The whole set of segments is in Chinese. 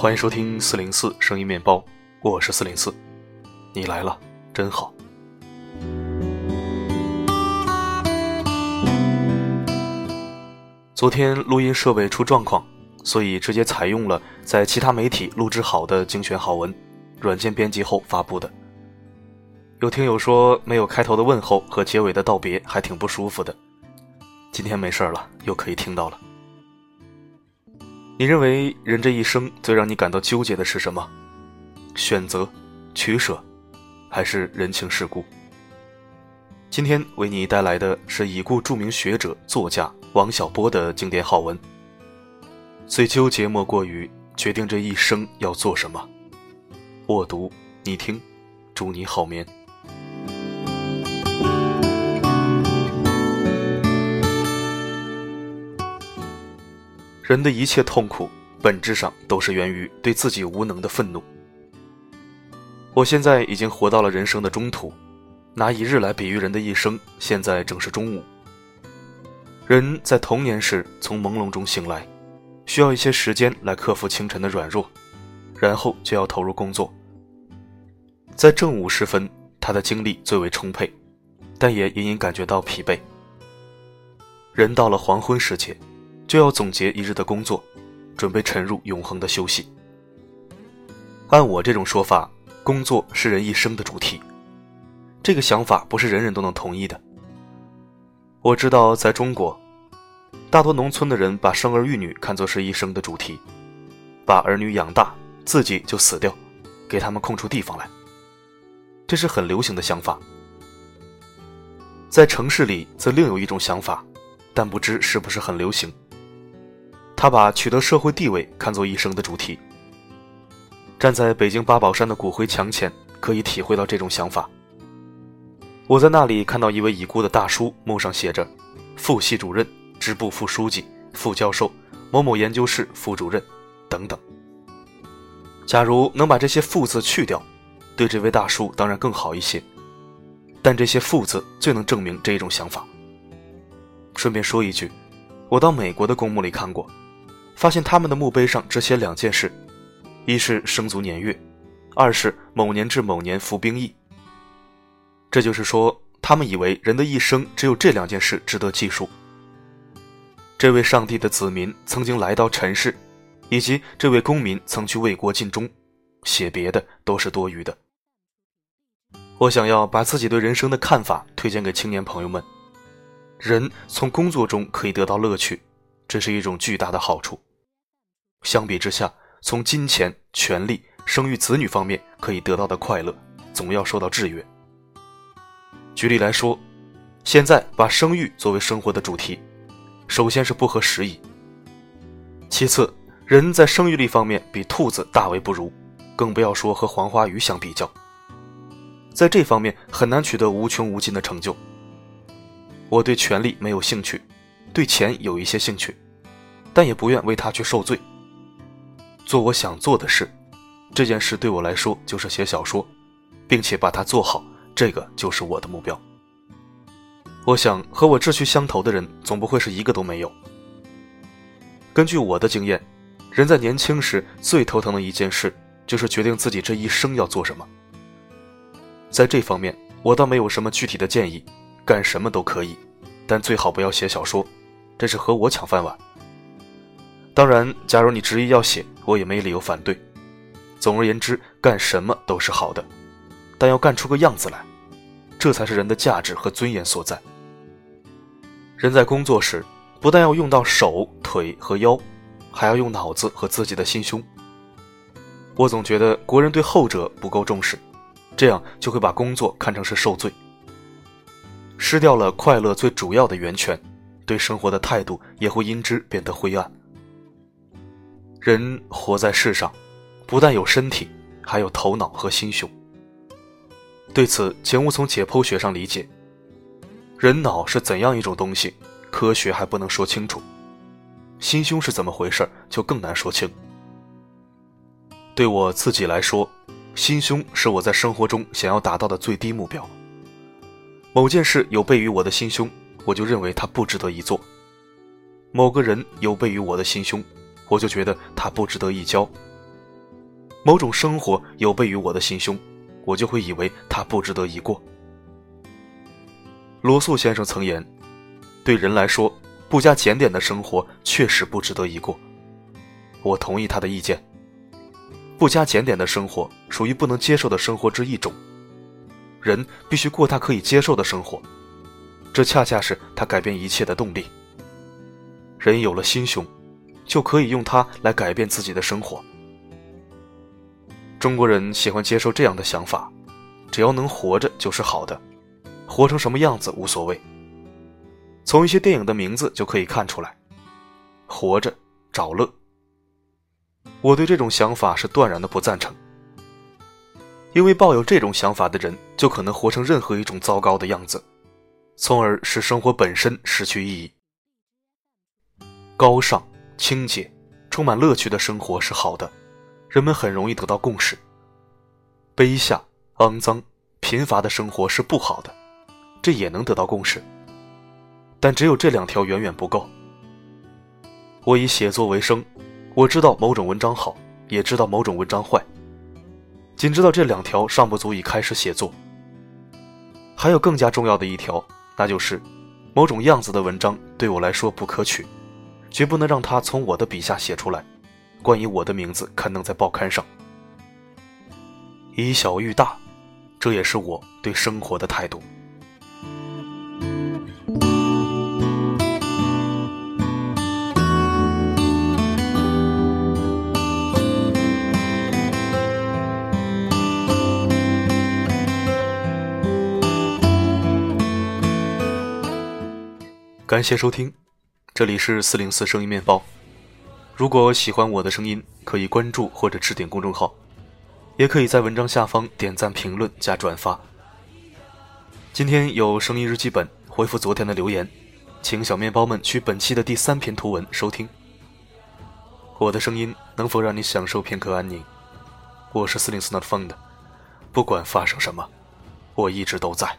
欢迎收听四零四声音面包，我是四零四，你来了，真好。昨天录音设备出状况，所以直接采用了在其他媒体录制好的精选好文，软件编辑后发布的。有听友说没有开头的问候和结尾的道别还挺不舒服的，今天没事了，又可以听到了。你认为人这一生最让你感到纠结的是什么？选择、取舍，还是人情世故？今天为你带来的是已故著名学者、作家王小波的经典好文。最纠结莫过于决定这一生要做什么。我读，你听，祝你好眠。人的一切痛苦，本质上都是源于对自己无能的愤怒。我现在已经活到了人生的中途，拿一日来比喻人的一生，现在正是中午。人在童年时从朦胧中醒来，需要一些时间来克服清晨的软弱，然后就要投入工作。在正午时分，他的精力最为充沛，但也隐隐感觉到疲惫。人到了黄昏时节。就要总结一日的工作，准备沉入永恒的休息。按我这种说法，工作是人一生的主题。这个想法不是人人都能同意的。我知道，在中国，大多农村的人把生儿育女看作是一生的主题，把儿女养大，自己就死掉，给他们空出地方来。这是很流行的想法。在城市里，则另有一种想法，但不知是不是很流行。他把取得社会地位看作一生的主题。站在北京八宝山的骨灰墙前，可以体会到这种想法。我在那里看到一位已故的大叔，墓上写着“副系主任、支部副书记、副教授、某某研究室副主任”等等。假如能把这些“副”字去掉，对这位大叔当然更好一些。但这些“副”字最能证明这种想法。顺便说一句，我到美国的公墓里看过。发现他们的墓碑上只写两件事，一是生卒年月，二是某年至某年服兵役。这就是说，他们以为人的一生只有这两件事值得记述。这位上帝的子民曾经来到尘世，以及这位公民曾去为国尽忠，写别的都是多余的。我想要把自己对人生的看法推荐给青年朋友们：人从工作中可以得到乐趣，这是一种巨大的好处。相比之下，从金钱、权力、生育子女方面可以得到的快乐，总要受到制约。举例来说，现在把生育作为生活的主题，首先是不合时宜。其次，人在生育力方面比兔子大为不如，更不要说和黄花鱼相比较。在这方面很难取得无穷无尽的成就。我对权力没有兴趣，对钱有一些兴趣，但也不愿为他去受罪。做我想做的事，这件事对我来说就是写小说，并且把它做好，这个就是我的目标。我想和我志趣相投的人总不会是一个都没有。根据我的经验，人在年轻时最头疼的一件事就是决定自己这一生要做什么。在这方面，我倒没有什么具体的建议，干什么都可以，但最好不要写小说，这是和我抢饭碗。当然，假如你执意要写，我也没理由反对。总而言之，干什么都是好的，但要干出个样子来，这才是人的价值和尊严所在。人在工作时，不但要用到手、腿和腰，还要用脑子和自己的心胸。我总觉得国人对后者不够重视，这样就会把工作看成是受罪，失掉了快乐最主要的源泉，对生活的态度也会因之变得灰暗。人活在世上，不但有身体，还有头脑和心胸。对此，请勿从解剖学上理解。人脑是怎样一种东西，科学还不能说清楚；心胸是怎么回事，就更难说清。对我自己来说，心胸是我在生活中想要达到的最低目标。某件事有悖于我的心胸，我就认为它不值得一做；某个人有悖于我的心胸。我就觉得他不值得一交，某种生活有悖于我的心胸，我就会以为他不值得一过。罗素先生曾言：“对人来说，不加检点的生活确实不值得一过。”我同意他的意见。不加检点的生活属于不能接受的生活之一种。人必须过他可以接受的生活，这恰恰是他改变一切的动力。人有了心胸，就可以用它来改变自己的生活。中国人喜欢接受这样的想法：只要能活着就是好的，活成什么样子无所谓。从一些电影的名字就可以看出来，《活着》《找乐》。我对这种想法是断然的不赞成，因为抱有这种想法的人就可能活成任何一种糟糕的样子，从而使生活本身失去意义。高尚、清洁、充满乐趣的生活是好的，人们很容易得到共识。卑下、肮脏、贫乏的生活是不好的，这也能得到共识。但只有这两条远远不够。我以写作为生。我知道某种文章好，也知道某种文章坏。仅知道这两条尚不足以开始写作。还有更加重要的一条，那就是某种样子的文章对我来说不可取，绝不能让他从我的笔下写出来。关于我的名字刊登在报刊上，以小喻大，这也是我对生活的态度。感谢收听，这里是四零四声音面包。如果喜欢我的声音，可以关注或者置顶公众号，也可以在文章下方点赞、评论、加转发。今天有声音日记本回复昨天的留言，请小面包们去本期的第三篇图文收听。我的声音能否让你享受片刻安宁？我是四零四 not found，不管发生什么，我一直都在。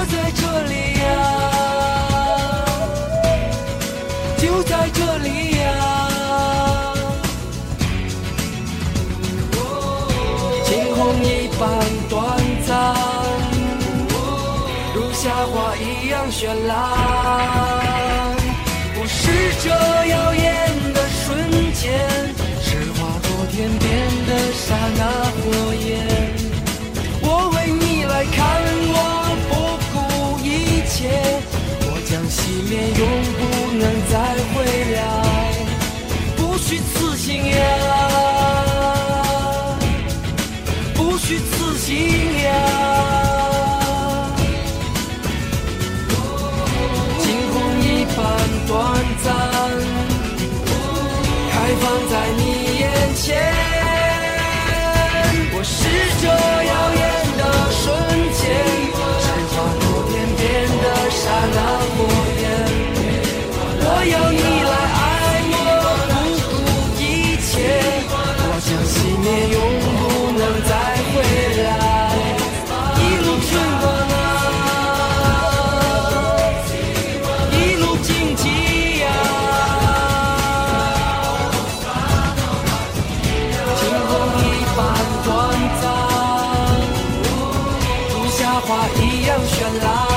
我在这里呀，就在这里呀。惊鸿一般短暂，如夏花一样绚烂。我是这耀眼的瞬间，是划过天边的刹那火焰。熄灭，永不能再回来。不虚此行呀，不虚此行 alive.